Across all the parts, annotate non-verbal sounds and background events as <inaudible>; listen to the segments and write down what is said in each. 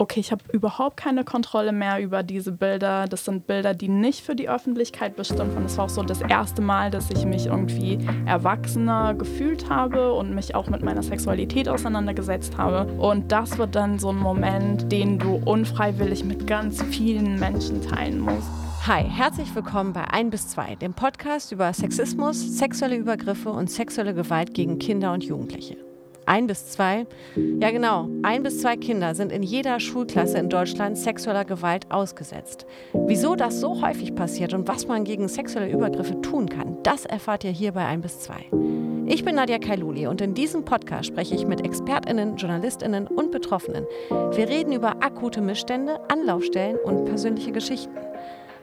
okay, ich habe überhaupt keine Kontrolle mehr über diese Bilder. Das sind Bilder, die nicht für die Öffentlichkeit bestimmt waren. Es war auch so das erste Mal, dass ich mich irgendwie erwachsener gefühlt habe und mich auch mit meiner Sexualität auseinandergesetzt habe. Und das wird dann so ein Moment, den du unfreiwillig mit ganz vielen Menschen teilen musst. Hi, herzlich willkommen bei 1 bis 2, dem Podcast über Sexismus, sexuelle Übergriffe und sexuelle Gewalt gegen Kinder und Jugendliche. Ein bis zwei, ja genau, ein bis zwei Kinder sind in jeder Schulklasse in Deutschland sexueller Gewalt ausgesetzt. Wieso das so häufig passiert und was man gegen sexuelle Übergriffe tun kann, das erfahrt ihr hier bei ein bis zwei. Ich bin Nadja Kailuli und in diesem Podcast spreche ich mit ExpertInnen, JournalistInnen und Betroffenen. Wir reden über akute Missstände, Anlaufstellen und persönliche Geschichten.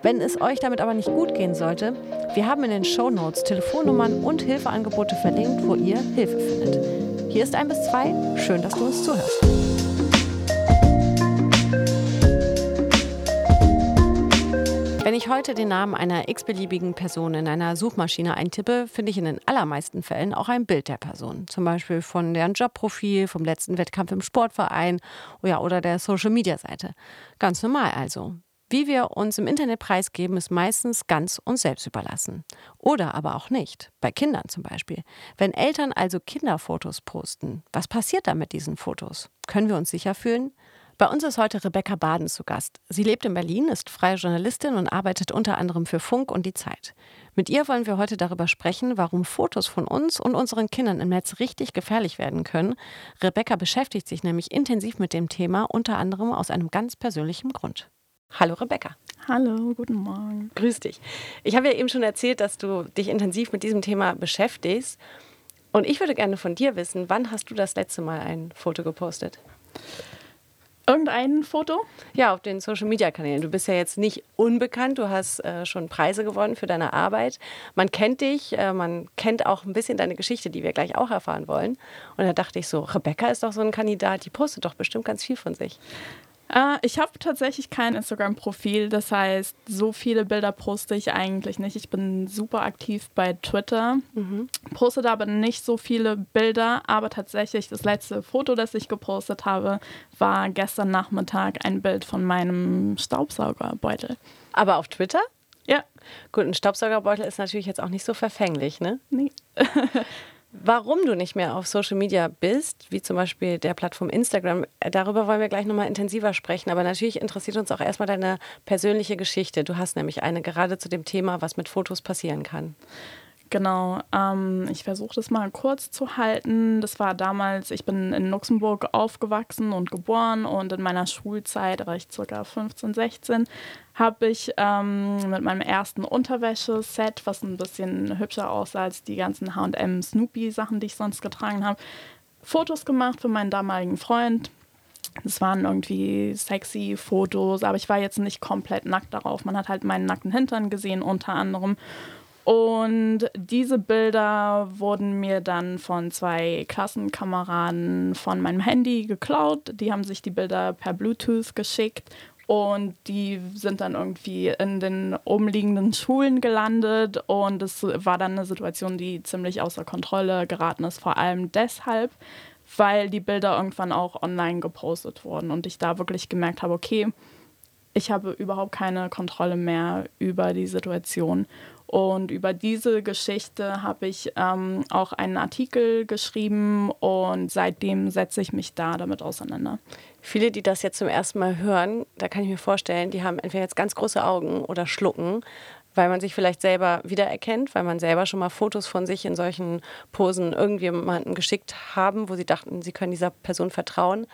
Wenn es euch damit aber nicht gut gehen sollte, wir haben in den Show Notes Telefonnummern und Hilfeangebote verlinkt, wo ihr Hilfe findet. Hier ist ein bis zwei. Schön, dass du uns zuhörst. Wenn ich heute den Namen einer x-beliebigen Person in einer Suchmaschine eintippe, finde ich in den allermeisten Fällen auch ein Bild der Person. Zum Beispiel von deren Jobprofil, vom letzten Wettkampf im Sportverein oder der Social-Media-Seite. Ganz normal also. Wie wir uns im Internet preisgeben, ist meistens ganz uns selbst überlassen. Oder aber auch nicht. Bei Kindern zum Beispiel. Wenn Eltern also Kinderfotos posten, was passiert da mit diesen Fotos? Können wir uns sicher fühlen? Bei uns ist heute Rebecca Baden zu Gast. Sie lebt in Berlin, ist freie Journalistin und arbeitet unter anderem für Funk und die Zeit. Mit ihr wollen wir heute darüber sprechen, warum Fotos von uns und unseren Kindern im Netz richtig gefährlich werden können. Rebecca beschäftigt sich nämlich intensiv mit dem Thema, unter anderem aus einem ganz persönlichen Grund. Hallo Rebecca. Hallo, guten Morgen. Grüß dich. Ich habe ja eben schon erzählt, dass du dich intensiv mit diesem Thema beschäftigst. Und ich würde gerne von dir wissen, wann hast du das letzte Mal ein Foto gepostet? Irgendein Foto? Ja, auf den Social Media Kanälen. Du bist ja jetzt nicht unbekannt, du hast äh, schon Preise gewonnen für deine Arbeit. Man kennt dich, äh, man kennt auch ein bisschen deine Geschichte, die wir gleich auch erfahren wollen. Und da dachte ich so, Rebecca ist doch so ein Kandidat, die postet doch bestimmt ganz viel von sich. Äh, ich habe tatsächlich kein Instagram-Profil, das heißt, so viele Bilder poste ich eigentlich nicht. Ich bin super aktiv bei Twitter, mhm. poste da aber nicht so viele Bilder, aber tatsächlich das letzte Foto, das ich gepostet habe, war gestern Nachmittag ein Bild von meinem Staubsaugerbeutel. Aber auf Twitter? Ja. Gut, ein Staubsaugerbeutel ist natürlich jetzt auch nicht so verfänglich, ne? Nee. <laughs> Warum du nicht mehr auf Social Media bist, wie zum Beispiel der Plattform Instagram, äh, darüber wollen wir gleich nochmal intensiver sprechen. Aber natürlich interessiert uns auch erstmal deine persönliche Geschichte. Du hast nämlich eine gerade zu dem Thema, was mit Fotos passieren kann. Genau, ähm, ich versuche das mal kurz zu halten. Das war damals, ich bin in Luxemburg aufgewachsen und geboren und in meiner Schulzeit, da war ich circa 15, 16, habe ich ähm, mit meinem ersten Unterwäscheset, was ein bisschen hübscher aussah als die ganzen HM Snoopy-Sachen, die ich sonst getragen habe, Fotos gemacht für meinen damaligen Freund. Es waren irgendwie sexy Fotos, aber ich war jetzt nicht komplett nackt darauf. Man hat halt meinen nackten Hintern gesehen, unter anderem. Und diese Bilder wurden mir dann von zwei Klassenkameraden von meinem Handy geklaut. Die haben sich die Bilder per Bluetooth geschickt und die sind dann irgendwie in den umliegenden Schulen gelandet und es war dann eine Situation, die ziemlich außer Kontrolle geraten ist, vor allem deshalb, weil die Bilder irgendwann auch online gepostet wurden und ich da wirklich gemerkt habe, okay, ich habe überhaupt keine Kontrolle mehr über die Situation und über diese Geschichte habe ich ähm, auch einen Artikel geschrieben und seitdem setze ich mich da damit auseinander. Viele, die das jetzt zum ersten Mal hören, da kann ich mir vorstellen, die haben entweder jetzt ganz große Augen oder schlucken, weil man sich vielleicht selber wiedererkennt, weil man selber schon mal Fotos von sich in solchen Posen irgendjemandem geschickt haben, wo sie dachten, sie können dieser Person vertrauen.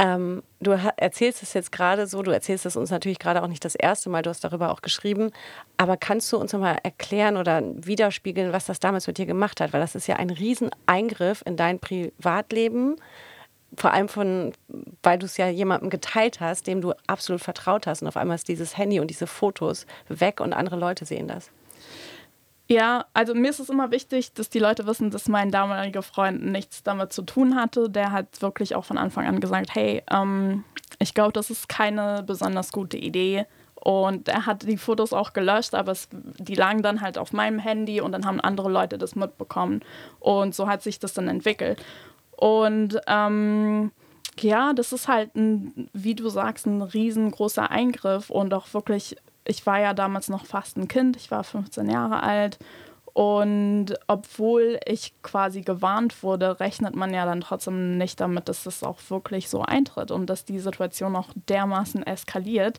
Ähm, du erzählst es jetzt gerade so, du erzählst es uns natürlich gerade auch nicht das erste Mal, du hast darüber auch geschrieben, aber kannst du uns nochmal erklären oder widerspiegeln, was das damals mit dir gemacht hat? Weil das ist ja ein Rieseneingriff in dein Privatleben, vor allem von, weil du es ja jemandem geteilt hast, dem du absolut vertraut hast und auf einmal ist dieses Handy und diese Fotos weg und andere Leute sehen das. Ja, also mir ist es immer wichtig, dass die Leute wissen, dass mein damaliger Freund nichts damit zu tun hatte. Der hat wirklich auch von Anfang an gesagt, hey, ähm, ich glaube, das ist keine besonders gute Idee. Und er hat die Fotos auch gelöscht, aber es, die lagen dann halt auf meinem Handy und dann haben andere Leute das mitbekommen. Und so hat sich das dann entwickelt. Und ähm, Ja, das ist halt, ein, wie du sagst, ein riesengroßer Eingriff und auch wirklich, ich war ja damals noch fast ein Kind, ich war 15 Jahre alt und obwohl ich quasi gewarnt wurde, rechnet man ja dann trotzdem nicht damit, dass das auch wirklich so eintritt und dass die Situation auch dermaßen eskaliert.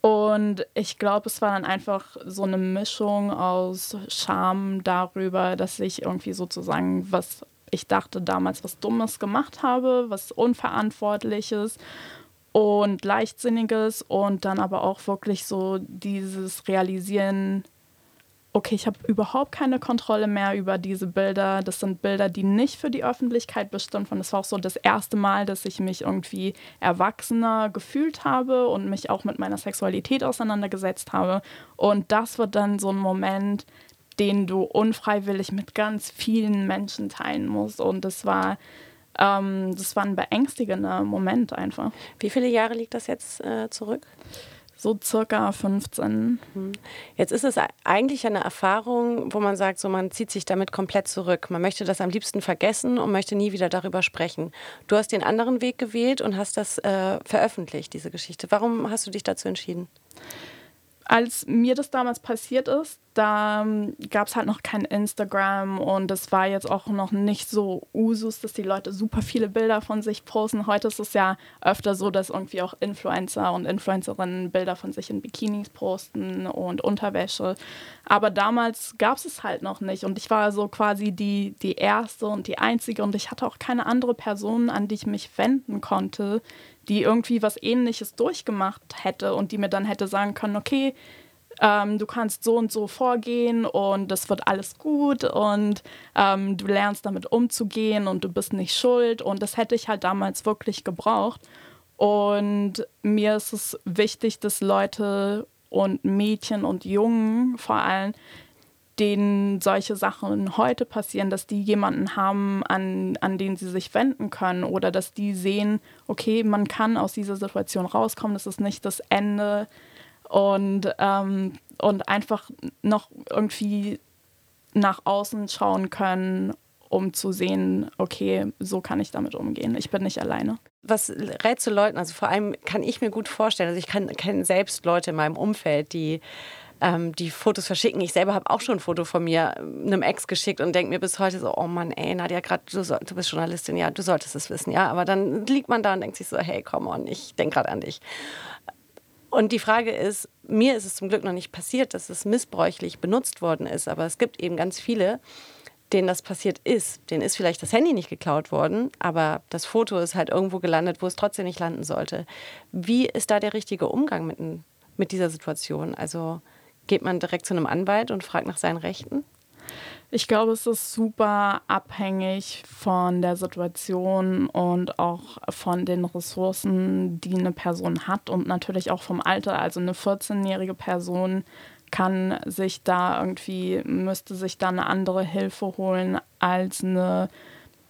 Und ich glaube, es war dann einfach so eine Mischung aus Scham darüber, dass ich irgendwie sozusagen was ich dachte damals was Dummes gemacht habe, was Unverantwortliches und Leichtsinniges und dann aber auch wirklich so dieses Realisieren, okay, ich habe überhaupt keine Kontrolle mehr über diese Bilder. Das sind Bilder, die nicht für die Öffentlichkeit bestimmt waren. Das war auch so das erste Mal, dass ich mich irgendwie erwachsener gefühlt habe und mich auch mit meiner Sexualität auseinandergesetzt habe. Und das wird dann so ein Moment, den du unfreiwillig mit ganz vielen Menschen teilen musst. Und das war ähm, das war ein beängstigender Moment einfach. Wie viele Jahre liegt das jetzt äh, zurück? So circa 15. Hm. Jetzt ist es eigentlich eine Erfahrung, wo man sagt, so man zieht sich damit komplett zurück. Man möchte das am liebsten vergessen und möchte nie wieder darüber sprechen. Du hast den anderen Weg gewählt und hast das äh, veröffentlicht, diese Geschichte. Warum hast du dich dazu entschieden? Als mir das damals passiert ist, da ähm, gab es halt noch kein Instagram und es war jetzt auch noch nicht so Usus, dass die Leute super viele Bilder von sich posten. Heute ist es ja öfter so, dass irgendwie auch Influencer und Influencerinnen Bilder von sich in Bikinis posten und Unterwäsche. Aber damals gab es es halt noch nicht und ich war so quasi die, die erste und die einzige und ich hatte auch keine andere Person, an die ich mich wenden konnte, die irgendwie was ähnliches durchgemacht hätte und die mir dann hätte sagen können, okay, ähm, du kannst so und so vorgehen und das wird alles gut und ähm, du lernst damit umzugehen und du bist nicht schuld. Und das hätte ich halt damals wirklich gebraucht. Und mir ist es wichtig, dass Leute und Mädchen und Jungen vor allem, denen solche Sachen heute passieren, dass die jemanden haben, an, an den sie sich wenden können oder dass die sehen, okay, man kann aus dieser Situation rauskommen, das ist nicht das Ende und, ähm, und einfach noch irgendwie nach außen schauen können, um zu sehen, okay, so kann ich damit umgehen. Ich bin nicht alleine. Was rätst du Leuten? Also vor allem kann ich mir gut vorstellen, also ich kenne selbst Leute in meinem Umfeld, die ähm, die Fotos verschicken. Ich selber habe auch schon ein Foto von mir ähm, einem Ex geschickt und denke mir bis heute so, oh Mann, ey, Nadja, gerade du, du, bist Journalistin, ja, du solltest es wissen, ja. Aber dann liegt man da und denkt sich so, hey, come on, ich denke gerade an dich. Und die Frage ist, mir ist es zum Glück noch nicht passiert, dass es missbräuchlich benutzt worden ist, aber es gibt eben ganz viele, denen das passiert ist. Denen ist vielleicht das Handy nicht geklaut worden, aber das Foto ist halt irgendwo gelandet, wo es trotzdem nicht landen sollte. Wie ist da der richtige Umgang mit, mit dieser Situation? Also geht man direkt zu einem Anwalt und fragt nach seinen Rechten? Ich glaube, es ist super abhängig von der Situation und auch von den Ressourcen, die eine Person hat und natürlich auch vom Alter. Also eine 14-jährige Person kann sich da irgendwie, müsste sich da eine andere Hilfe holen als eine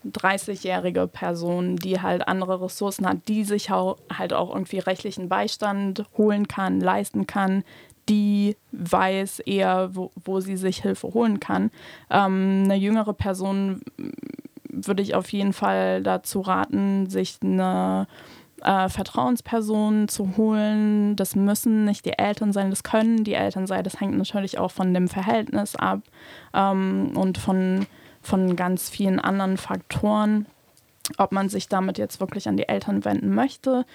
30-jährige Person, die halt andere Ressourcen hat, die sich halt auch irgendwie rechtlichen Beistand holen kann, leisten kann, die weiß eher, wo, wo sie sich Hilfe holen kann. Ähm, eine jüngere Person würde ich auf jeden Fall dazu raten, sich eine äh, Vertrauensperson zu holen. Das müssen nicht die Eltern sein, das können die Eltern sein. Das hängt natürlich auch von dem Verhältnis ab ähm, und von, von ganz vielen anderen Faktoren, ob man sich damit jetzt wirklich an die Eltern wenden möchte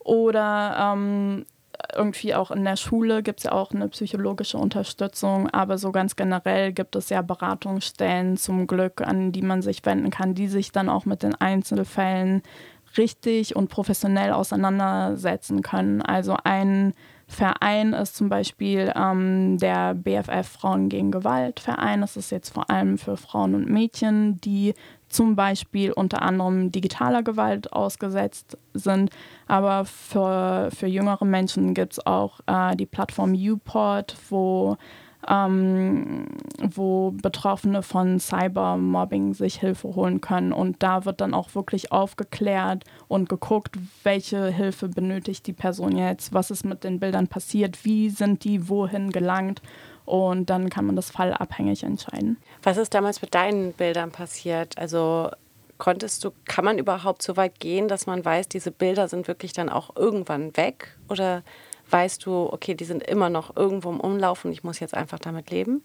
oder ähm, irgendwie auch in der Schule gibt es ja auch eine psychologische Unterstützung, aber so ganz generell gibt es ja Beratungsstellen zum Glück, an die man sich wenden kann, die sich dann auch mit den Einzelfällen richtig und professionell auseinandersetzen können. Also ein Verein ist zum Beispiel ähm, der BFF Frauen gegen Gewalt Verein. Das ist jetzt vor allem für Frauen und Mädchen, die zum Beispiel unter anderem digitaler Gewalt ausgesetzt sind. Aber für, für jüngere Menschen gibt es auch äh, die Plattform Uport, wo ähm, wo Betroffene von Cybermobbing sich Hilfe holen können. Und da wird dann auch wirklich aufgeklärt und geguckt, welche Hilfe benötigt die Person jetzt, was ist mit den Bildern passiert, wie sind die wohin gelangt. Und dann kann man das fallabhängig entscheiden. Was ist damals mit deinen Bildern passiert? Also konntest du, kann man überhaupt so weit gehen, dass man weiß, diese Bilder sind wirklich dann auch irgendwann weg? Oder weißt du, okay, die sind immer noch irgendwo im Umlauf und ich muss jetzt einfach damit leben?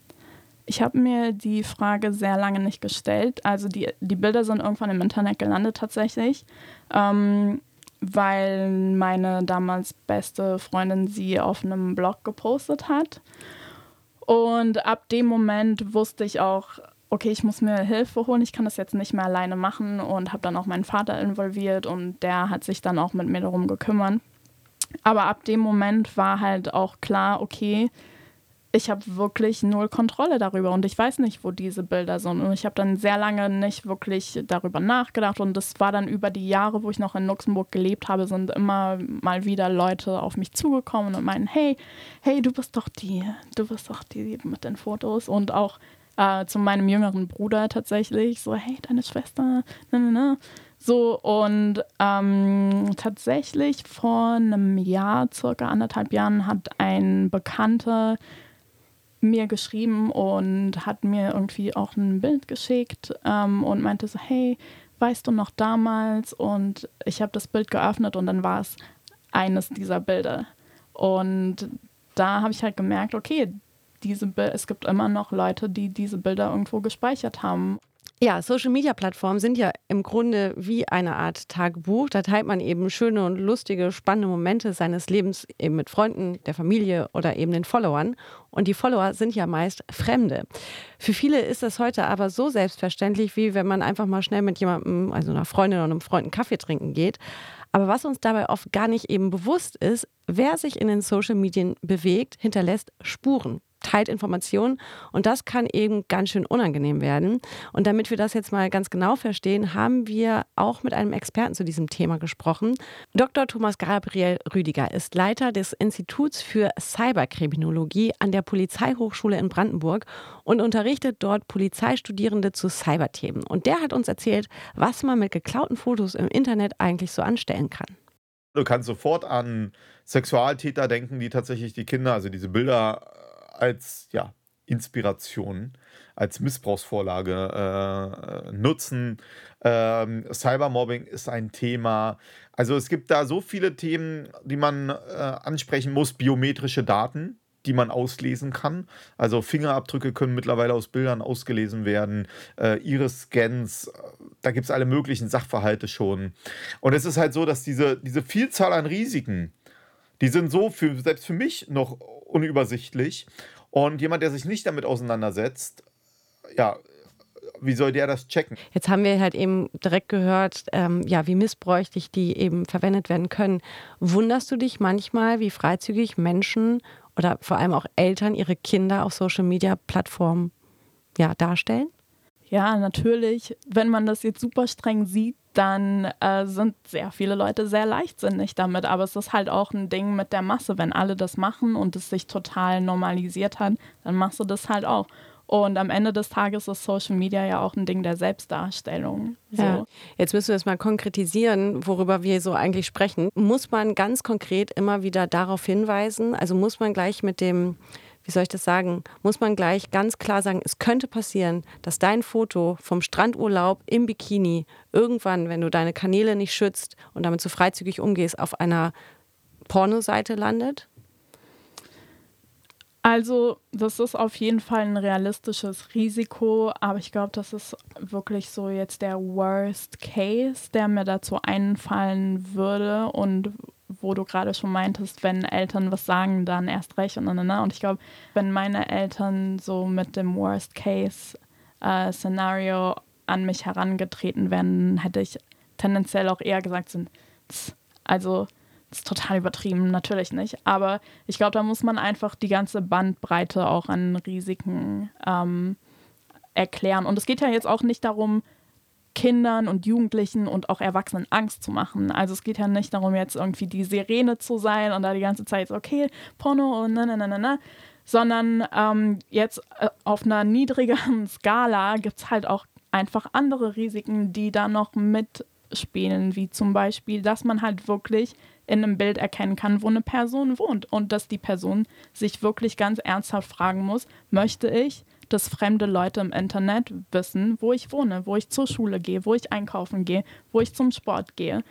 Ich habe mir die Frage sehr lange nicht gestellt. Also die, die Bilder sind irgendwann im Internet gelandet tatsächlich, ähm, weil meine damals beste Freundin sie auf einem Blog gepostet hat. Und ab dem Moment wusste ich auch, okay, ich muss mir Hilfe holen, ich kann das jetzt nicht mehr alleine machen und habe dann auch meinen Vater involviert und der hat sich dann auch mit mir darum gekümmert. Aber ab dem Moment war halt auch klar, okay, ich habe wirklich null Kontrolle darüber und ich weiß nicht, wo diese Bilder sind. Und ich habe dann sehr lange nicht wirklich darüber nachgedacht. Und das war dann über die Jahre, wo ich noch in Luxemburg gelebt habe, sind immer mal wieder Leute auf mich zugekommen und meinen, hey, hey, du bist doch die, du bist doch die mit den Fotos. Und auch äh, zu meinem jüngeren Bruder tatsächlich, so, hey, deine Schwester, ne, ne, ne. So, und ähm, tatsächlich vor einem Jahr, circa anderthalb Jahren, hat ein Bekannter mir geschrieben und hat mir irgendwie auch ein Bild geschickt ähm, und meinte so, hey, weißt du noch damals? Und ich habe das Bild geöffnet und dann war es eines dieser Bilder. Und da habe ich halt gemerkt, okay, diese es gibt immer noch Leute, die diese Bilder irgendwo gespeichert haben. Ja, Social-Media-Plattformen sind ja im Grunde wie eine Art Tagebuch. Da teilt man eben schöne und lustige, spannende Momente seines Lebens eben mit Freunden, der Familie oder eben den Followern. Und die Follower sind ja meist Fremde. Für viele ist das heute aber so selbstverständlich, wie wenn man einfach mal schnell mit jemandem, also einer Freundin oder einem Freund, einen Kaffee trinken geht. Aber was uns dabei oft gar nicht eben bewusst ist, wer sich in den Social Medien bewegt, hinterlässt Spuren teilt Informationen und das kann eben ganz schön unangenehm werden. Und damit wir das jetzt mal ganz genau verstehen, haben wir auch mit einem Experten zu diesem Thema gesprochen. Dr. Thomas Gabriel Rüdiger ist Leiter des Instituts für Cyberkriminologie an der Polizeihochschule in Brandenburg und unterrichtet dort Polizeistudierende zu Cyberthemen. Und der hat uns erzählt, was man mit geklauten Fotos im Internet eigentlich so anstellen kann. Du kannst sofort an Sexualtäter denken, die tatsächlich die Kinder, also diese Bilder als ja, Inspiration, als Missbrauchsvorlage äh, nutzen. Ähm, Cybermobbing ist ein Thema. Also es gibt da so viele Themen, die man äh, ansprechen muss. Biometrische Daten, die man auslesen kann. Also Fingerabdrücke können mittlerweile aus Bildern ausgelesen werden, äh, Iris-Scans, da gibt es alle möglichen Sachverhalte schon. Und es ist halt so, dass diese, diese Vielzahl an Risiken, die sind so für, selbst für mich noch unübersichtlich. Und jemand, der sich nicht damit auseinandersetzt, ja, wie soll der das checken? Jetzt haben wir halt eben direkt gehört, ähm, ja, wie missbräuchlich die eben verwendet werden können. Wunderst du dich manchmal, wie freizügig Menschen oder vor allem auch Eltern ihre Kinder auf Social Media Plattformen ja, darstellen? Ja, natürlich. Wenn man das jetzt super streng sieht, dann äh, sind sehr viele Leute sehr leichtsinnig damit. Aber es ist halt auch ein Ding mit der Masse. Wenn alle das machen und es sich total normalisiert hat, dann machst du das halt auch. Und am Ende des Tages ist Social Media ja auch ein Ding der Selbstdarstellung. So. Ja. Jetzt müssen wir es mal konkretisieren, worüber wir so eigentlich sprechen. Muss man ganz konkret immer wieder darauf hinweisen? Also muss man gleich mit dem wie soll ich das sagen, muss man gleich ganz klar sagen, es könnte passieren, dass dein Foto vom Strandurlaub im Bikini irgendwann, wenn du deine Kanäle nicht schützt und damit so freizügig umgehst, auf einer Pornoseite landet? Also, das ist auf jeden Fall ein realistisches Risiko, aber ich glaube, das ist wirklich so jetzt der Worst Case, der mir dazu einfallen würde und wo du gerade schon meintest, wenn Eltern was sagen, dann erst recht und und und. ich glaube, wenn meine Eltern so mit dem Worst-Case-Szenario äh, an mich herangetreten wären, hätte ich tendenziell auch eher gesagt, sind, also das ist total übertrieben, natürlich nicht. Aber ich glaube, da muss man einfach die ganze Bandbreite auch an Risiken ähm, erklären. Und es geht ja jetzt auch nicht darum, Kindern und Jugendlichen und auch Erwachsenen Angst zu machen. Also es geht ja nicht darum, jetzt irgendwie die Sirene zu sein und da die ganze Zeit okay, Porno und na, na, na, na, na. Sondern ähm, jetzt äh, auf einer niedrigeren <laughs> Skala gibt es halt auch einfach andere Risiken, die da noch mitspielen, wie zum Beispiel, dass man halt wirklich in einem Bild erkennen kann, wo eine Person wohnt und dass die Person sich wirklich ganz ernsthaft fragen muss, möchte ich, dass fremde Leute im Internet wissen, wo ich wohne, wo ich zur Schule gehe, wo ich einkaufen gehe, wo ich zum Sport gehe.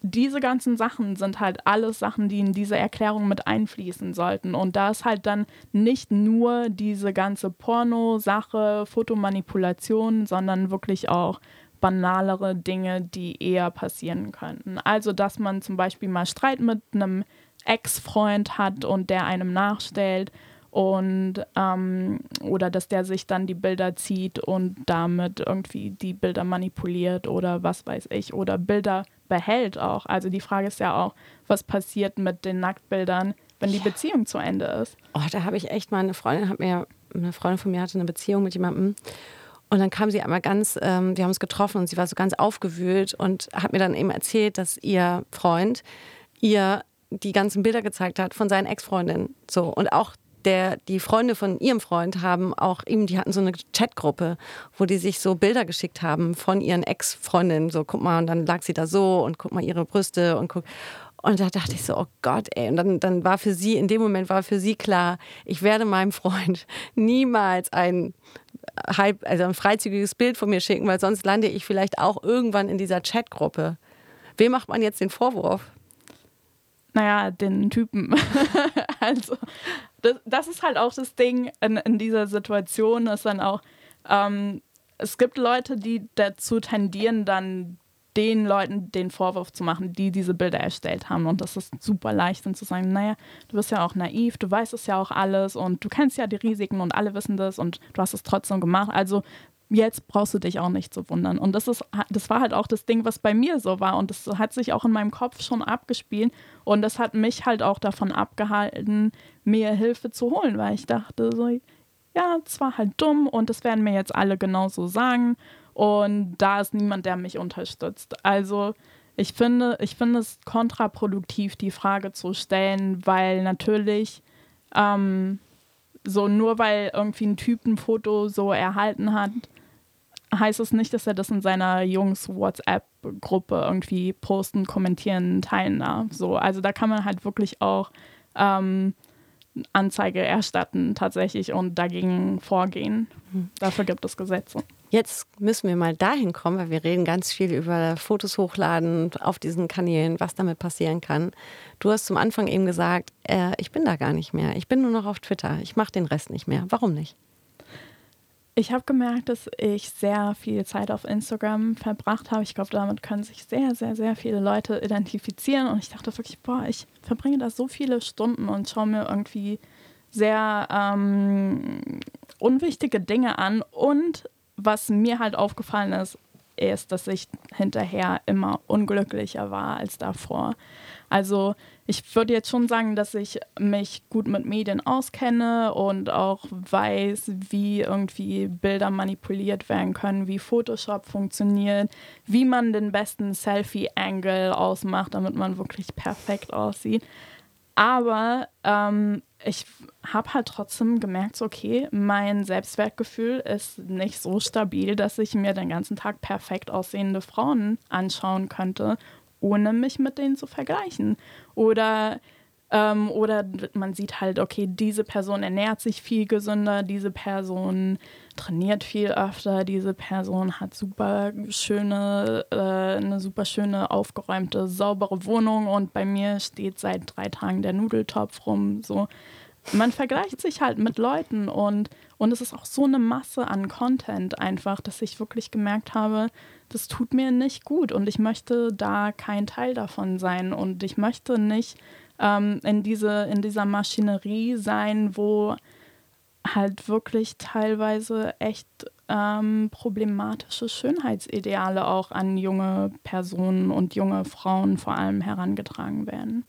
Diese ganzen Sachen sind halt alles Sachen, die in diese Erklärung mit einfließen sollten. Und da ist halt dann nicht nur diese ganze Porno-Sache, Fotomanipulation, sondern wirklich auch banalere Dinge, die eher passieren könnten. Also, dass man zum Beispiel mal Streit mit einem Ex-Freund hat und der einem nachstellt und ähm, oder dass der sich dann die Bilder zieht und damit irgendwie die Bilder manipuliert oder was weiß ich oder Bilder behält auch. Also die Frage ist ja auch, was passiert mit den Nacktbildern, wenn die Beziehung zu Ende ist. Oh, da habe ich echt mal eine Freundin, hat mir eine Freundin von mir hatte eine Beziehung mit jemandem und dann kam sie einmal ganz, ähm, wir haben uns getroffen und sie war so ganz aufgewühlt und hat mir dann eben erzählt, dass ihr Freund ihr die ganzen Bilder gezeigt hat von seinen Ex-Freundinnen. So. Und auch der, die Freunde von ihrem Freund haben auch ihm, die hatten so eine Chatgruppe, wo die sich so Bilder geschickt haben von ihren Ex-Freundinnen. So, guck mal, und dann lag sie da so und guck mal ihre Brüste und guck. Und da dachte ich so, oh Gott, ey. Und dann, dann war für sie, in dem Moment war für sie klar, ich werde meinem Freund <laughs> niemals ein also ein freizügiges Bild von mir schicken, weil sonst lande ich vielleicht auch irgendwann in dieser Chatgruppe. Wem macht man jetzt den Vorwurf? Naja, den Typen. <laughs> also, das, das, ist halt auch das Ding in, in dieser Situation, ist dann auch, ähm, es gibt Leute, die dazu tendieren, dann den Leuten den Vorwurf zu machen, die diese Bilder erstellt haben. Und das ist super leicht, dann zu sagen, naja, du bist ja auch naiv, du weißt es ja auch alles und du kennst ja die Risiken und alle wissen das und du hast es trotzdem gemacht. Also jetzt brauchst du dich auch nicht zu wundern. Und das ist, das war halt auch das Ding, was bei mir so war. Und das hat sich auch in meinem Kopf schon abgespielt. Und das hat mich halt auch davon abgehalten, mir Hilfe zu holen, weil ich dachte so, ja, es war halt dumm und das werden mir jetzt alle genauso sagen. Und da ist niemand, der mich unterstützt. Also ich finde, ich finde es kontraproduktiv, die Frage zu stellen, weil natürlich ähm, so nur weil irgendwie ein Typ ein Foto so erhalten hat, heißt es nicht, dass er das in seiner Jungs WhatsApp-Gruppe irgendwie posten, kommentieren, teilen darf. So, also da kann man halt wirklich auch ähm, Anzeige erstatten tatsächlich und dagegen vorgehen. Mhm. Dafür gibt es Gesetze. Jetzt müssen wir mal dahin kommen, weil wir reden ganz viel über Fotos hochladen auf diesen Kanälen, was damit passieren kann. Du hast zum Anfang eben gesagt, äh, ich bin da gar nicht mehr. Ich bin nur noch auf Twitter. Ich mache den Rest nicht mehr. Warum nicht? Ich habe gemerkt, dass ich sehr viel Zeit auf Instagram verbracht habe. Ich glaube, damit können sich sehr, sehr, sehr viele Leute identifizieren. Und ich dachte wirklich, boah, ich verbringe da so viele Stunden und schaue mir irgendwie sehr ähm, unwichtige Dinge an und was mir halt aufgefallen ist, ist, dass ich hinterher immer unglücklicher war als davor. Also ich würde jetzt schon sagen, dass ich mich gut mit Medien auskenne und auch weiß, wie irgendwie Bilder manipuliert werden können, wie Photoshop funktioniert, wie man den besten Selfie-Angle ausmacht, damit man wirklich perfekt aussieht. Aber ähm, ich habe halt trotzdem gemerkt, okay, mein Selbstwertgefühl ist nicht so stabil, dass ich mir den ganzen Tag perfekt aussehende Frauen anschauen könnte, ohne mich mit denen zu vergleichen. Oder ähm, oder man sieht halt, okay, diese Person ernährt sich viel gesünder, diese Person trainiert viel öfter, diese Person hat super schöne, äh, eine super schöne, aufgeräumte, saubere Wohnung und bei mir steht seit drei Tagen der Nudeltopf rum. So. Man vergleicht sich halt mit Leuten und, und es ist auch so eine Masse an Content einfach, dass ich wirklich gemerkt habe, das tut mir nicht gut und ich möchte da kein Teil davon sein und ich möchte nicht ähm, in, diese, in dieser Maschinerie sein, wo halt wirklich teilweise echt ähm, problematische Schönheitsideale auch an junge Personen und junge Frauen vor allem herangetragen werden.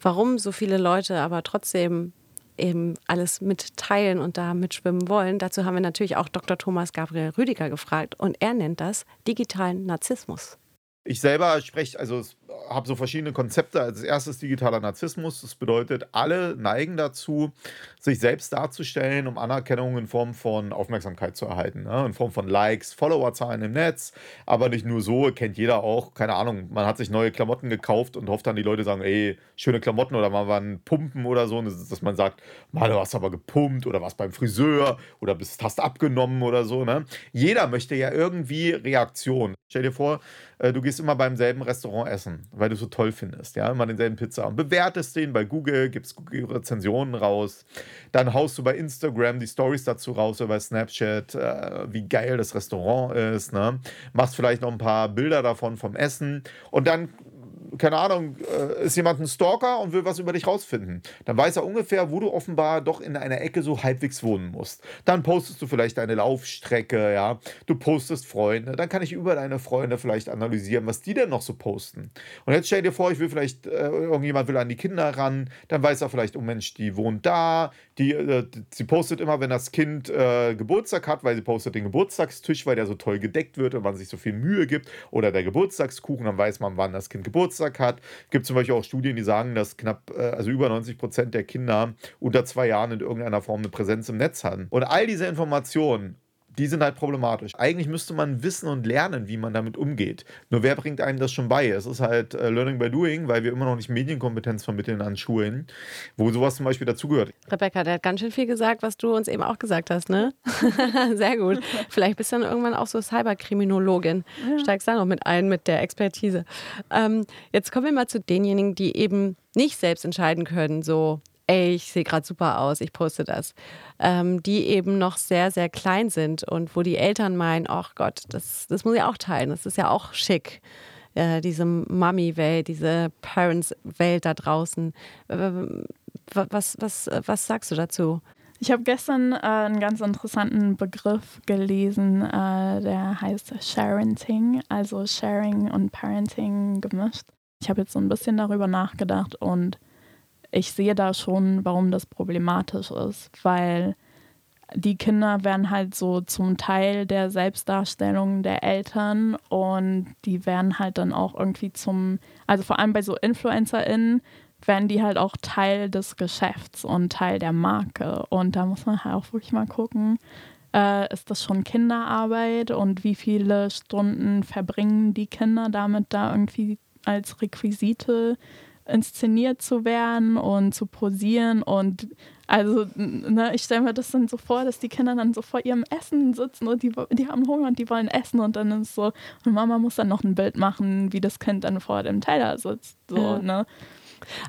Warum so viele Leute aber trotzdem eben alles mitteilen und da mitschwimmen wollen. Dazu haben wir natürlich auch Dr. Thomas Gabriel Rüdiger gefragt und er nennt das digitalen Narzissmus. Ich selber spreche, also habe so verschiedene Konzepte. Als erstes digitaler Narzissmus. Das bedeutet, alle neigen dazu, sich selbst darzustellen, um Anerkennung in Form von Aufmerksamkeit zu erhalten. Ne? In Form von Likes, Followerzahlen im Netz. Aber nicht nur so, kennt jeder auch, keine Ahnung, man hat sich neue Klamotten gekauft und hofft dann, die Leute sagen, ey, schöne Klamotten oder mal waren Pumpen oder so. Dass man sagt, mal, du hast aber gepumpt oder was beim Friseur oder bist, hast abgenommen oder so. Ne? Jeder möchte ja irgendwie Reaktion. Stell dir vor, äh, du gehst immer beim selben Restaurant essen, weil du so toll findest, ja, immer denselben Pizza und bewertest den bei Google, gibst Rezensionen raus, dann haust du bei Instagram die Stories dazu raus oder bei Snapchat, äh, wie geil das Restaurant ist, ne? machst vielleicht noch ein paar Bilder davon vom Essen. Und dann keine Ahnung, äh, ist jemand ein Stalker und will was über dich rausfinden. Dann weiß er ungefähr, wo du offenbar doch in einer Ecke so halbwegs wohnen musst. Dann postest du vielleicht deine Laufstrecke, ja. Du postest Freunde. Dann kann ich über deine Freunde vielleicht analysieren, was die denn noch so posten. Und jetzt stell dir vor, ich will vielleicht, äh, irgendjemand will an die Kinder ran. Dann weiß er vielleicht, oh Mensch, die wohnt da. Die, äh, sie postet immer, wenn das Kind äh, Geburtstag hat, weil sie postet den Geburtstagstisch, weil der so toll gedeckt wird und man sich so viel Mühe gibt. Oder der Geburtstagskuchen, dann weiß man, wann das Kind Geburtstag Geburtstag hat. Es gibt zum Beispiel auch Studien, die sagen, dass knapp, äh, also über 90 Prozent der Kinder unter zwei Jahren in irgendeiner Form eine Präsenz im Netz haben. Und all diese Informationen die sind halt problematisch. Eigentlich müsste man wissen und lernen, wie man damit umgeht. Nur wer bringt einem das schon bei? Es ist halt äh, Learning by Doing, weil wir immer noch nicht Medienkompetenz vermitteln an Schulen, wo sowas zum Beispiel dazugehört. Rebecca, der hat ganz schön viel gesagt, was du uns eben auch gesagt hast, ne? <laughs> Sehr gut. Vielleicht bist du dann irgendwann auch so Cyberkriminologin. Ja. Steigst da noch mit ein mit der Expertise. Ähm, jetzt kommen wir mal zu denjenigen, die eben nicht selbst entscheiden können, so ey, ich sehe gerade super aus, ich poste das, ähm, die eben noch sehr, sehr klein sind und wo die Eltern meinen, ach Gott, das, das muss ich auch teilen, das ist ja auch schick. Äh, diese Mummy-Welt, diese Parents-Welt da draußen. Was, was, was sagst du dazu? Ich habe gestern äh, einen ganz interessanten Begriff gelesen, äh, der heißt Sharenting, also Sharing und Parenting gemischt. Ich habe jetzt so ein bisschen darüber nachgedacht und ich sehe da schon, warum das problematisch ist, weil die Kinder werden halt so zum Teil der Selbstdarstellung der Eltern und die werden halt dann auch irgendwie zum, also vor allem bei so InfluencerInnen, werden die halt auch Teil des Geschäfts und Teil der Marke. Und da muss man halt auch wirklich mal gucken, äh, ist das schon Kinderarbeit und wie viele Stunden verbringen die Kinder damit da irgendwie als Requisite inszeniert zu werden und zu posieren und also, ne, ich stelle mir das dann so vor, dass die Kinder dann so vor ihrem Essen sitzen und die, die haben Hunger und die wollen essen und dann ist so, und Mama muss dann noch ein Bild machen, wie das Kind dann vor dem Teller sitzt. So, ja. ne?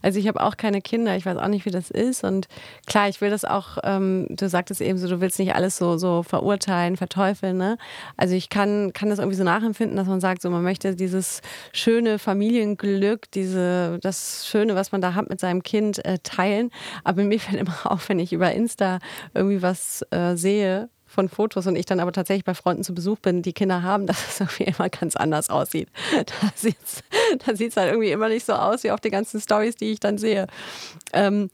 Also ich habe auch keine Kinder, ich weiß auch nicht, wie das ist. Und klar, ich will das auch, ähm, du sagtest eben so, du willst nicht alles so, so verurteilen, verteufeln. Ne? Also ich kann, kann das irgendwie so nachempfinden, dass man sagt, so man möchte dieses schöne Familienglück, diese, das Schöne, was man da hat mit seinem Kind, äh, teilen. Aber mir <laughs> fällt immer auf, wenn ich über Insta irgendwie was äh, sehe, von Fotos und ich dann aber tatsächlich bei Freunden zu Besuch bin, die Kinder haben, <laughs> dass es irgendwie immer ganz anders aussieht. Da sieht es halt irgendwie immer nicht so aus wie auf den ganzen Stories, die ich dann sehe. Ähm,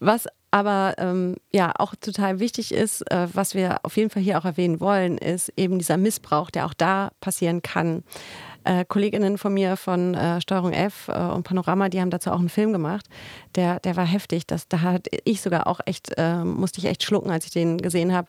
was aber ähm, ja auch total wichtig ist, äh, was wir auf jeden Fall hier auch erwähnen wollen, ist eben dieser Missbrauch, der auch da passieren kann. Äh, Kolleginnen von mir von äh, Steuerung F äh, und Panorama, die haben dazu auch einen Film gemacht. Der, der war heftig. Das, da hat ich sogar auch echt, äh, musste ich echt schlucken, als ich den gesehen habe.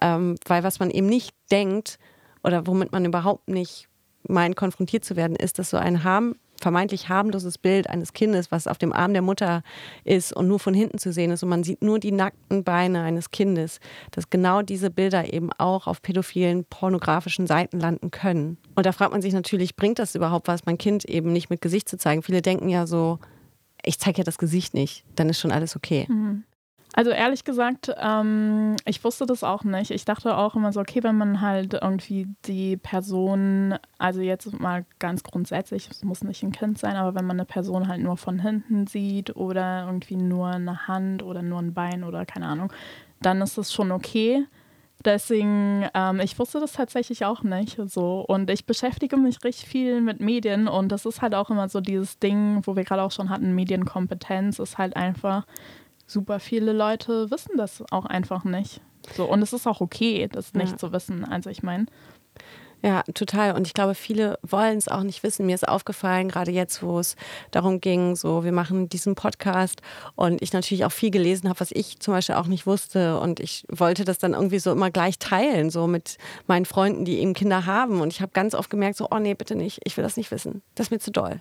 Ähm, weil was man eben nicht denkt oder womit man überhaupt nicht meint, konfrontiert zu werden, ist, dass so ein harm, vermeintlich harmloses Bild eines Kindes, was auf dem Arm der Mutter ist und nur von hinten zu sehen ist und man sieht nur die nackten Beine eines Kindes, dass genau diese Bilder eben auch auf pädophilen, pornografischen Seiten landen können. Und da fragt man sich natürlich, bringt das überhaupt was, mein Kind eben nicht mit Gesicht zu zeigen? Viele denken ja so, ich zeige ja das Gesicht nicht, dann ist schon alles okay. Mhm. Also ehrlich gesagt, ähm, ich wusste das auch nicht. Ich dachte auch immer so, okay, wenn man halt irgendwie die Person, also jetzt mal ganz grundsätzlich, es muss nicht ein Kind sein, aber wenn man eine Person halt nur von hinten sieht oder irgendwie nur eine Hand oder nur ein Bein oder keine Ahnung, dann ist das schon okay. Deswegen, ähm, ich wusste das tatsächlich auch nicht so. Und ich beschäftige mich richtig viel mit Medien und das ist halt auch immer so dieses Ding, wo wir gerade auch schon hatten, Medienkompetenz ist halt einfach super viele Leute wissen das auch einfach nicht. So, und es ist auch okay, das nicht ja. zu wissen. Also ich meine. Ja, total. Und ich glaube, viele wollen es auch nicht wissen. Mir ist aufgefallen, gerade jetzt, wo es darum ging, so, wir machen diesen Podcast und ich natürlich auch viel gelesen habe, was ich zum Beispiel auch nicht wusste. Und ich wollte das dann irgendwie so immer gleich teilen, so mit meinen Freunden, die eben Kinder haben. Und ich habe ganz oft gemerkt, so, oh nee, bitte nicht, ich will das nicht wissen. Das ist mir zu doll.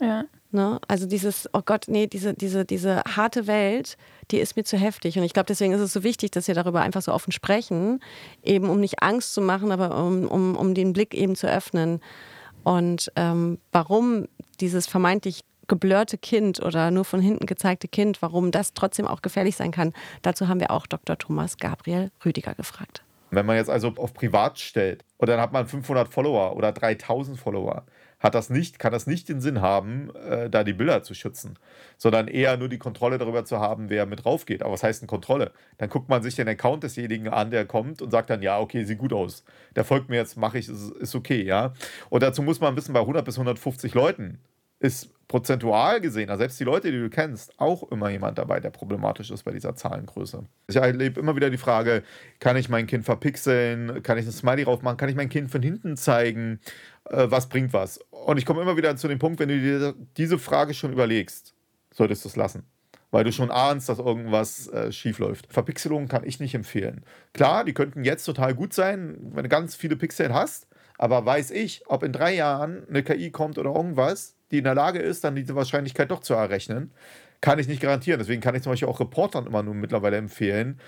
Ja. Ne? Also dieses, oh Gott, nee, diese, diese, diese harte Welt, die ist mir zu heftig. Und ich glaube, deswegen ist es so wichtig, dass wir darüber einfach so offen sprechen, eben um nicht Angst zu machen, aber um, um, um den Blick eben zu öffnen. Und ähm, warum dieses vermeintlich geblurrte Kind oder nur von hinten gezeigte Kind, warum das trotzdem auch gefährlich sein kann, dazu haben wir auch Dr. Thomas Gabriel Rüdiger gefragt. Wenn man jetzt also auf privat stellt und dann hat man 500 Follower oder 3000 Follower, hat das nicht, kann das nicht den Sinn haben, äh, da die Bilder zu schützen, sondern eher nur die Kontrolle darüber zu haben, wer mit drauf geht. Aber was heißt denn Kontrolle? Dann guckt man sich den Account desjenigen an, der kommt und sagt dann, ja, okay, sieht gut aus. Der folgt mir jetzt, mache ich, ist, ist okay, ja. Und dazu muss man wissen, bei 100 bis 150 Leuten ist prozentual gesehen, also selbst die Leute, die du kennst, auch immer jemand dabei, der problematisch ist bei dieser Zahlengröße. Ich erlebe immer wieder die Frage, kann ich mein Kind verpixeln, kann ich ein Smiley drauf machen, kann ich mein Kind von hinten zeigen, äh, was bringt was? Und ich komme immer wieder zu dem Punkt, wenn du dir diese Frage schon überlegst, solltest du es lassen. Weil du schon ahnst, dass irgendwas äh, schief läuft. Verpixelung kann ich nicht empfehlen. Klar, die könnten jetzt total gut sein, wenn du ganz viele Pixel hast, aber weiß ich, ob in drei Jahren eine KI kommt oder irgendwas, die in der Lage ist, dann diese Wahrscheinlichkeit doch zu errechnen, kann ich nicht garantieren. Deswegen kann ich zum Beispiel auch Reportern immer nur mittlerweile empfehlen,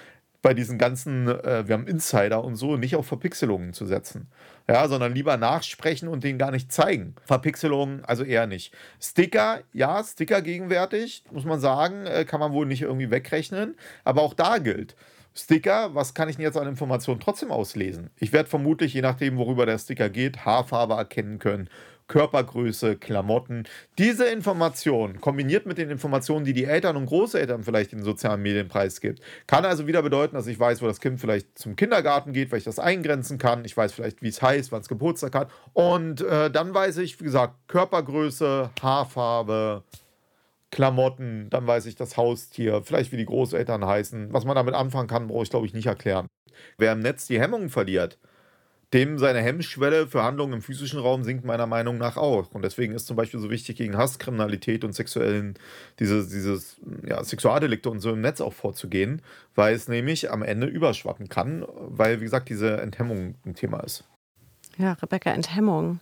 bei diesen ganzen, äh, wir haben Insider und so, nicht auf Verpixelungen zu setzen. Ja, sondern lieber nachsprechen und den gar nicht zeigen. Verpixelungen also eher nicht. Sticker, ja, Sticker gegenwärtig, muss man sagen, äh, kann man wohl nicht irgendwie wegrechnen. Aber auch da gilt, Sticker, was kann ich denn jetzt an Informationen trotzdem auslesen? Ich werde vermutlich, je nachdem, worüber der Sticker geht, Haarfarbe erkennen können, Körpergröße, Klamotten. Diese Informationen kombiniert mit den Informationen, die die Eltern und Großeltern vielleicht in den sozialen Medien preisgibt, kann also wieder bedeuten, dass ich weiß, wo das Kind vielleicht zum Kindergarten geht, weil ich das eingrenzen kann. Ich weiß vielleicht, wie es heißt, wann es Geburtstag hat. Und äh, dann weiß ich, wie gesagt, Körpergröße, Haarfarbe, Klamotten, dann weiß ich das Haustier, vielleicht wie die Großeltern heißen. Was man damit anfangen kann, brauche ich glaube ich nicht erklären. Wer im Netz die Hemmungen verliert, dem seine Hemmschwelle für Handlungen im physischen Raum sinkt meiner Meinung nach auch. Und deswegen ist zum Beispiel so wichtig, gegen Hasskriminalität und sexuellen, dieses, dieses ja, Sexualdelikte und so im Netz auch vorzugehen, weil es nämlich am Ende überschwappen kann, weil, wie gesagt, diese Enthemmung ein Thema ist. Ja, Rebecca, Enthemmung.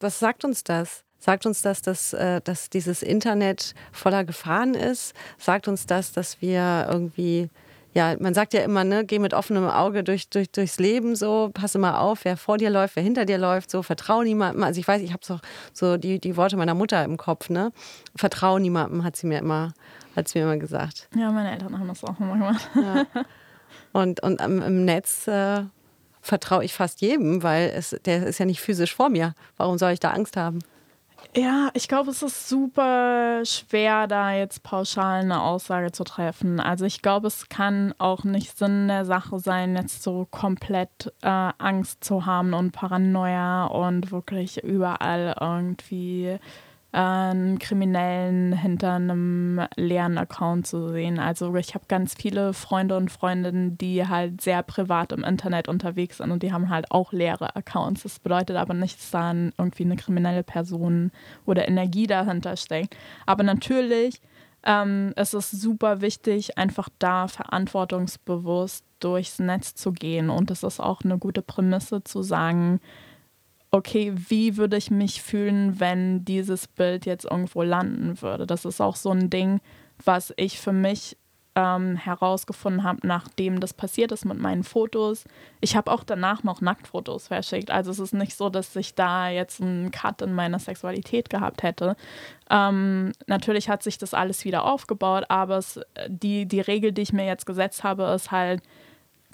Was sagt uns das? Sagt uns das, dass, äh, dass dieses Internet voller Gefahren ist? Sagt uns das, dass wir irgendwie, ja, man sagt ja immer, ne, geh mit offenem Auge durch, durch, durchs Leben so, pass immer auf, wer vor dir läuft, wer hinter dir läuft, so, vertrau niemandem. Also ich weiß, ich habe so, so die, die Worte meiner Mutter im Kopf, ne? Vertrau niemandem, hat sie mir immer, hat sie mir immer gesagt. Ja, meine Eltern haben das auch immer gemacht. Ja. Und, und im Netz äh, vertraue ich fast jedem, weil es, der ist ja nicht physisch vor mir. Warum soll ich da Angst haben? Ja, ich glaube, es ist super schwer, da jetzt pauschal eine Aussage zu treffen. Also ich glaube, es kann auch nicht Sinn der Sache sein, jetzt so komplett äh, Angst zu haben und Paranoia und wirklich überall irgendwie einen Kriminellen hinter einem leeren Account zu sehen. Also ich habe ganz viele Freunde und Freundinnen, die halt sehr privat im Internet unterwegs sind und die haben halt auch leere Accounts. Das bedeutet aber nicht, dass da irgendwie eine kriminelle Person oder Energie dahinter steckt. Aber natürlich ähm, es super wichtig, einfach da verantwortungsbewusst durchs Netz zu gehen. Und es ist auch eine gute Prämisse zu sagen, okay, wie würde ich mich fühlen, wenn dieses Bild jetzt irgendwo landen würde? Das ist auch so ein Ding, was ich für mich ähm, herausgefunden habe, nachdem das passiert ist mit meinen Fotos. Ich habe auch danach noch Nacktfotos verschickt. Also es ist nicht so, dass ich da jetzt einen Cut in meiner Sexualität gehabt hätte. Ähm, natürlich hat sich das alles wieder aufgebaut, aber es, die, die Regel, die ich mir jetzt gesetzt habe, ist halt,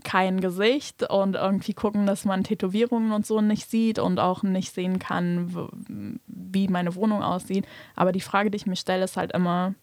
kein Gesicht und irgendwie gucken, dass man Tätowierungen und so nicht sieht und auch nicht sehen kann, wie meine Wohnung aussieht. Aber die Frage, die ich mir stelle, ist halt immer,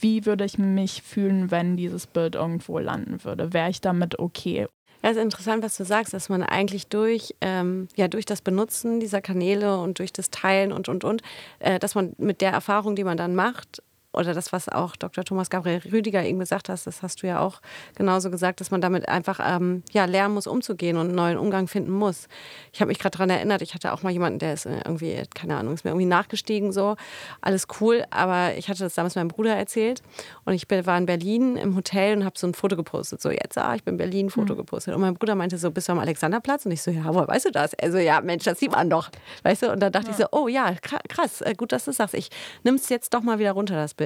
wie würde ich mich fühlen, wenn dieses Bild irgendwo landen würde? Wäre ich damit okay? Es ist interessant, was du sagst, dass man eigentlich durch, ähm, ja, durch das Benutzen dieser Kanäle und durch das Teilen und, und, und, äh, dass man mit der Erfahrung, die man dann macht, oder das, was auch Dr. Thomas Gabriel Rüdiger eben gesagt hat, das hast du ja auch genauso gesagt, dass man damit einfach ähm, ja, lernen muss, umzugehen und einen neuen Umgang finden muss. Ich habe mich gerade daran erinnert, ich hatte auch mal jemanden, der ist äh, irgendwie, keine Ahnung, ist mir irgendwie nachgestiegen, so. Alles cool, aber ich hatte das damals meinem Bruder erzählt und ich war in Berlin im Hotel und habe so ein Foto gepostet. So, jetzt, ah, ich bin in Berlin, Foto mhm. gepostet. Und mein Bruder meinte so, bist du am Alexanderplatz? Und ich so, ja, woher weißt du das? Also, ja, Mensch, das sieht man doch. Weißt du? Und dann dachte ja. ich so, oh ja, krass, äh, gut, dass du sagst. Ich nimm es jetzt doch mal wieder runter, das Bild.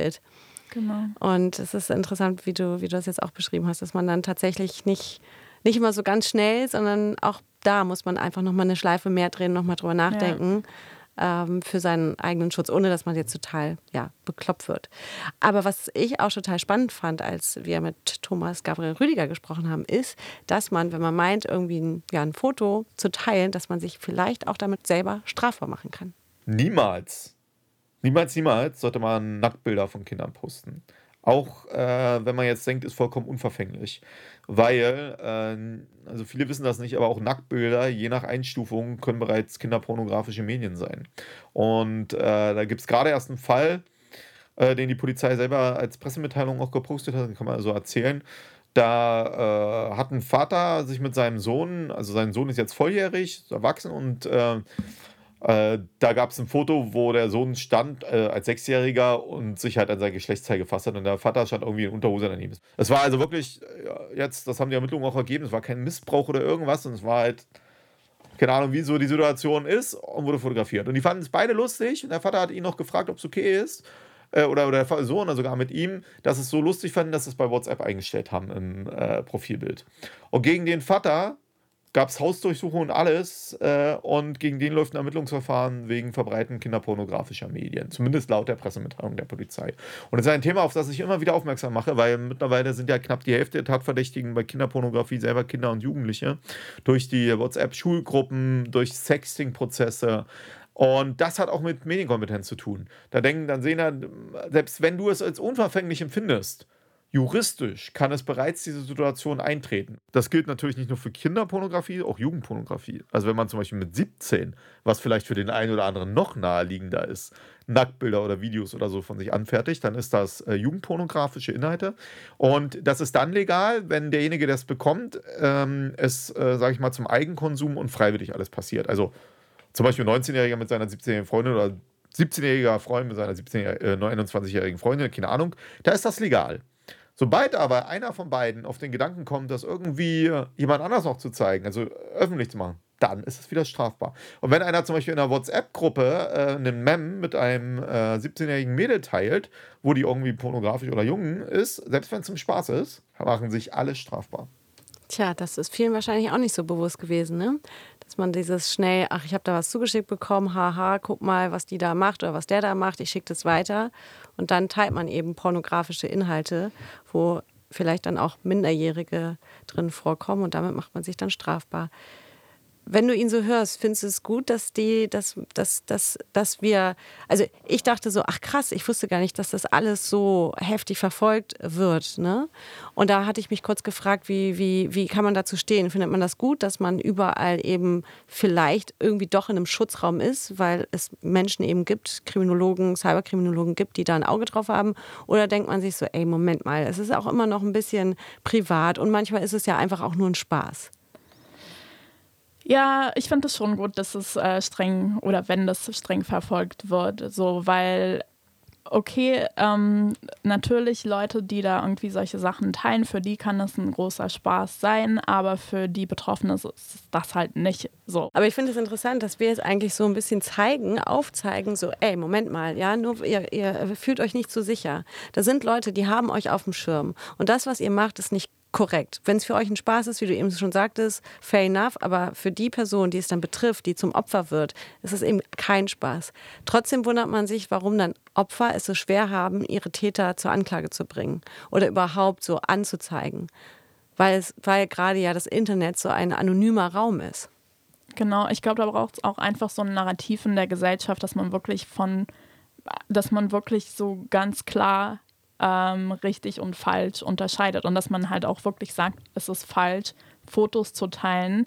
Genau. Und es ist interessant, wie du, wie du das jetzt auch beschrieben hast, dass man dann tatsächlich nicht, nicht immer so ganz schnell, sondern auch da muss man einfach nochmal eine Schleife mehr drehen, nochmal drüber nachdenken. Ja ähm, für seinen eigenen Schutz, ohne dass man jetzt total ja, bekloppt wird. Aber was ich auch total spannend fand, als wir mit Thomas Gabriel Rüdiger gesprochen haben, ist, dass man, wenn man meint, irgendwie ein, ja, ein Foto zu teilen, dass man sich vielleicht auch damit selber strafbar machen kann. Niemals. Niemals, niemals sollte man Nacktbilder von Kindern posten. Auch äh, wenn man jetzt denkt, ist vollkommen unverfänglich. Weil, äh, also viele wissen das nicht, aber auch Nacktbilder, je nach Einstufung, können bereits kinderpornografische Medien sein. Und äh, da gibt es gerade erst einen Fall, äh, den die Polizei selber als Pressemitteilung auch gepostet hat, den kann man also erzählen. Da äh, hat ein Vater sich mit seinem Sohn, also sein Sohn ist jetzt volljährig, erwachsen und äh, da gab es ein Foto, wo der Sohn stand äh, als Sechsjähriger und sich halt an sein Geschlechtsteil gefasst hat und der Vater stand irgendwie in Unterhose daneben. Es war also wirklich, äh, jetzt, das haben die Ermittlungen auch ergeben, es war kein Missbrauch oder irgendwas und es war halt, keine Ahnung, wie so die Situation ist und wurde fotografiert. Und die fanden es beide lustig und der Vater hat ihn noch gefragt, ob es okay ist. Äh, oder, oder der Sohn, also sogar mit ihm, dass es so lustig fanden, dass sie es bei WhatsApp eingestellt haben im äh, Profilbild. Und gegen den Vater gab es Hausdurchsuchungen und alles äh, und gegen den läuft ein Ermittlungsverfahren wegen Verbreiten kinderpornografischer Medien, zumindest laut der Pressemitteilung der Polizei. Und das ist ein Thema, auf das ich immer wieder aufmerksam mache, weil mittlerweile sind ja knapp die Hälfte der Tatverdächtigen bei Kinderpornografie selber Kinder und Jugendliche durch die WhatsApp-Schulgruppen, durch Sexting-Prozesse. Und das hat auch mit Medienkompetenz zu tun. Da denken, dann sehen ja, selbst wenn du es als unverfänglich empfindest, Juristisch kann es bereits diese Situation eintreten. Das gilt natürlich nicht nur für Kinderpornografie, auch Jugendpornografie. Also wenn man zum Beispiel mit 17, was vielleicht für den einen oder anderen noch naheliegender ist, Nacktbilder oder Videos oder so von sich anfertigt, dann ist das äh, jugendpornografische Inhalte. Und das ist dann legal, wenn derjenige, der es bekommt, ähm, es, äh, sage ich mal, zum Eigenkonsum und freiwillig alles passiert. Also zum Beispiel ein 19-Jähriger mit seiner 17-jährigen Freundin oder 17-jähriger Freund mit seiner 17 äh, 21-jährigen Freundin, keine Ahnung, da ist das legal. Sobald aber einer von beiden auf den Gedanken kommt, das irgendwie jemand anders noch zu zeigen, also öffentlich zu machen, dann ist es wieder strafbar. Und wenn einer zum Beispiel in einer WhatsApp-Gruppe äh, einen Mem mit einem äh, 17-jährigen Mädel teilt, wo die irgendwie pornografisch oder jung ist, selbst wenn es zum Spaß ist, machen sich alle strafbar. Tja, das ist vielen wahrscheinlich auch nicht so bewusst gewesen, ne? Dass man dieses schnell, ach, ich habe da was zugeschickt bekommen, haha, guck mal, was die da macht oder was der da macht, ich schicke das weiter. Und dann teilt man eben pornografische Inhalte, wo vielleicht dann auch Minderjährige drin vorkommen und damit macht man sich dann strafbar wenn du ihn so hörst, findest du es gut, dass die, dass, dass, dass, dass wir, also ich dachte so, ach krass, ich wusste gar nicht, dass das alles so heftig verfolgt wird. Ne? Und da hatte ich mich kurz gefragt, wie, wie, wie kann man dazu stehen? Findet man das gut, dass man überall eben vielleicht irgendwie doch in einem Schutzraum ist, weil es Menschen eben gibt, Kriminologen, Cyberkriminologen gibt, die da ein Auge drauf haben? Oder denkt man sich so, ey, Moment mal, es ist auch immer noch ein bisschen privat und manchmal ist es ja einfach auch nur ein Spaß. Ja, ich finde es schon gut, dass es äh, streng oder wenn das streng verfolgt wird, so weil okay, ähm, natürlich Leute, die da irgendwie solche Sachen teilen, für die kann das ein großer Spaß sein, aber für die Betroffenen ist das halt nicht so. Aber ich finde es interessant, dass wir jetzt eigentlich so ein bisschen zeigen, aufzeigen, so, ey, Moment mal, ja, nur ihr, ihr fühlt euch nicht so sicher. Da sind Leute, die haben euch auf dem Schirm. Und das, was ihr macht, ist nicht korrekt. Wenn es für euch ein Spaß ist, wie du eben schon sagtest, fair enough, aber für die Person, die es dann betrifft, die zum Opfer wird, ist es eben kein Spaß. Trotzdem wundert man sich, warum dann Opfer es so schwer haben, ihre Täter zur Anklage zu bringen oder überhaupt so anzuzeigen. Weil, es, weil gerade ja das Internet so ein anonymer Raum ist. Genau, ich glaube, da braucht es auch einfach so ein Narrativ in der Gesellschaft, dass man wirklich von, dass man wirklich so ganz klar ähm, richtig und falsch unterscheidet und dass man halt auch wirklich sagt, es ist falsch, Fotos zu teilen,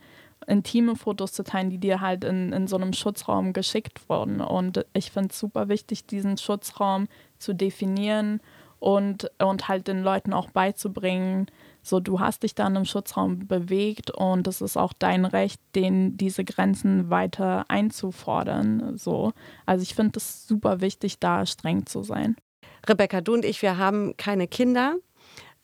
intime Fotos zu teilen, die dir halt in, in so einem Schutzraum geschickt wurden. Und ich finde es super wichtig, diesen Schutzraum zu definieren und, und halt den Leuten auch beizubringen, so du hast dich da in einem Schutzraum bewegt und es ist auch dein Recht, den diese Grenzen weiter einzufordern. So. Also ich finde es super wichtig, da streng zu sein. Rebecca, du und ich, wir haben keine Kinder.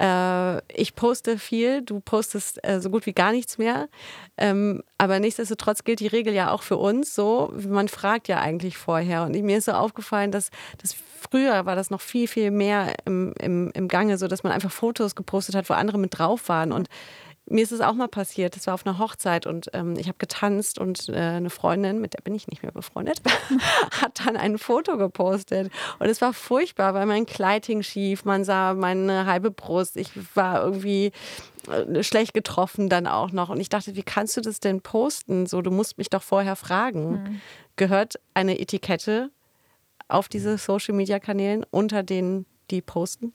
Äh, ich poste viel, du postest äh, so gut wie gar nichts mehr. Ähm, aber nichtsdestotrotz gilt die Regel ja auch für uns so. Man fragt ja eigentlich vorher. Und mir ist so aufgefallen, dass das früher war das noch viel, viel mehr im, im, im Gange, so dass man einfach Fotos gepostet hat, wo andere mit drauf waren. Und mir ist es auch mal passiert. Das war auf einer Hochzeit und ähm, ich habe getanzt und äh, eine Freundin, mit der bin ich nicht mehr befreundet, <laughs> hat dann ein Foto gepostet. Und es war furchtbar, weil mein Kleid hing schief, man sah meine halbe Brust, ich war irgendwie äh, schlecht getroffen dann auch noch. Und ich dachte, wie kannst du das denn posten? So, du musst mich doch vorher fragen. Mhm. Gehört eine Etikette auf diese Social Media Kanälen unter denen, die posten?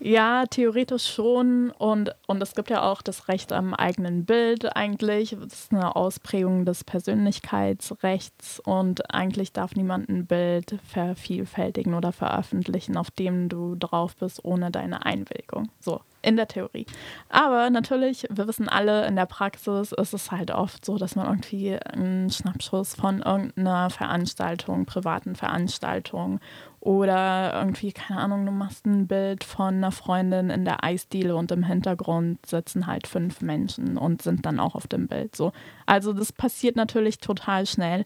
Ja, theoretisch schon. Und, und es gibt ja auch das Recht am eigenen Bild eigentlich. Das ist eine Ausprägung des Persönlichkeitsrechts. Und eigentlich darf niemand ein Bild vervielfältigen oder veröffentlichen, auf dem du drauf bist, ohne deine Einwilligung. So, in der Theorie. Aber natürlich, wir wissen alle, in der Praxis ist es halt oft so, dass man irgendwie einen Schnappschuss von irgendeiner Veranstaltung, privaten Veranstaltung oder irgendwie, keine Ahnung, du machst ein Bild von einer Freundin in der Eisdiele und im Hintergrund sitzen halt fünf Menschen und sind dann auch auf dem Bild. So. Also das passiert natürlich total schnell.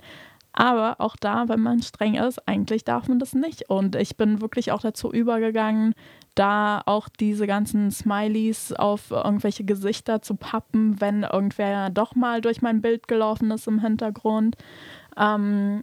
Aber auch da, wenn man streng ist, eigentlich darf man das nicht. Und ich bin wirklich auch dazu übergegangen, da auch diese ganzen Smileys auf irgendwelche Gesichter zu pappen, wenn irgendwer doch mal durch mein Bild gelaufen ist im Hintergrund. Ähm,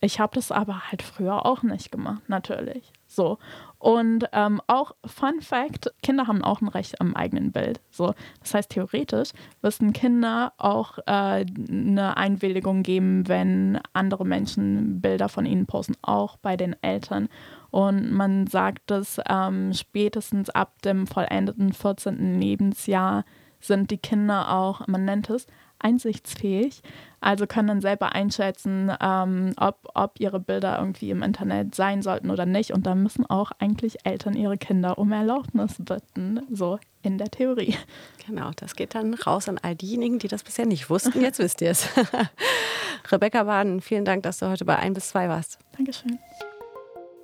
ich habe das aber halt früher auch nicht gemacht, natürlich. So. Und ähm, auch Fun Fact: Kinder haben auch ein Recht am eigenen Bild. So. Das heißt, theoretisch müssten Kinder auch äh, eine Einwilligung geben, wenn andere Menschen Bilder von ihnen posten, auch bei den Eltern. Und man sagt, dass ähm, spätestens ab dem vollendeten 14. Lebensjahr sind die Kinder auch, man nennt es, einsichtsfähig. Also können dann selber einschätzen, ähm, ob, ob ihre Bilder irgendwie im Internet sein sollten oder nicht. Und da müssen auch eigentlich Eltern ihre Kinder um Erlaubnis bitten, so in der Theorie. Genau, das geht dann raus an all diejenigen, die das bisher nicht wussten. Jetzt wisst ihr es. <laughs> Rebecca Baden, vielen Dank, dass du heute bei 1 bis 2 warst. Dankeschön.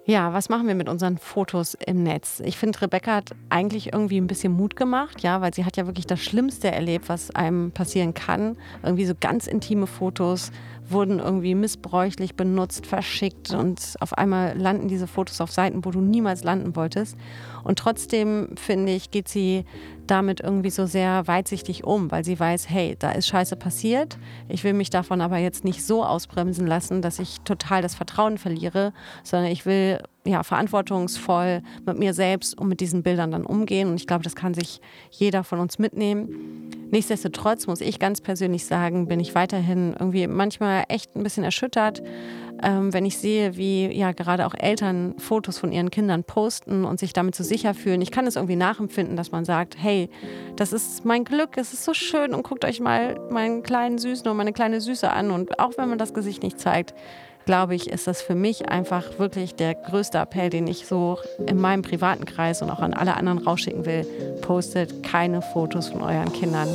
Ja, was machen wir mit unseren Fotos im Netz? Ich finde, Rebecca hat eigentlich irgendwie ein bisschen Mut gemacht, ja, weil sie hat ja wirklich das Schlimmste erlebt, was einem passieren kann. Irgendwie so ganz intime Fotos wurden irgendwie missbräuchlich benutzt, verschickt und auf einmal landen diese Fotos auf Seiten, wo du niemals landen wolltest. Und trotzdem, finde ich, geht sie damit irgendwie so sehr weitsichtig um, weil sie weiß, hey, da ist Scheiße passiert. Ich will mich davon aber jetzt nicht so ausbremsen lassen, dass ich total das Vertrauen verliere, sondern ich will ja, verantwortungsvoll mit mir selbst und mit diesen Bildern dann umgehen. Und ich glaube, das kann sich jeder von uns mitnehmen. Nichtsdestotrotz muss ich ganz persönlich sagen, bin ich weiterhin irgendwie manchmal echt ein bisschen erschüttert, ähm, wenn ich sehe, wie ja gerade auch Eltern Fotos von ihren Kindern posten und sich damit so sicher fühlen. Ich kann es irgendwie nachempfinden, dass man sagt, hey, das ist mein Glück, es ist so schön und guckt euch mal meinen kleinen Süßen und meine kleine Süße an. Und auch wenn man das Gesicht nicht zeigt, glaube ich, ist das für mich einfach wirklich der größte Appell, den ich so in meinem privaten Kreis und auch an alle anderen rausschicken will. Postet keine Fotos von euren Kindern.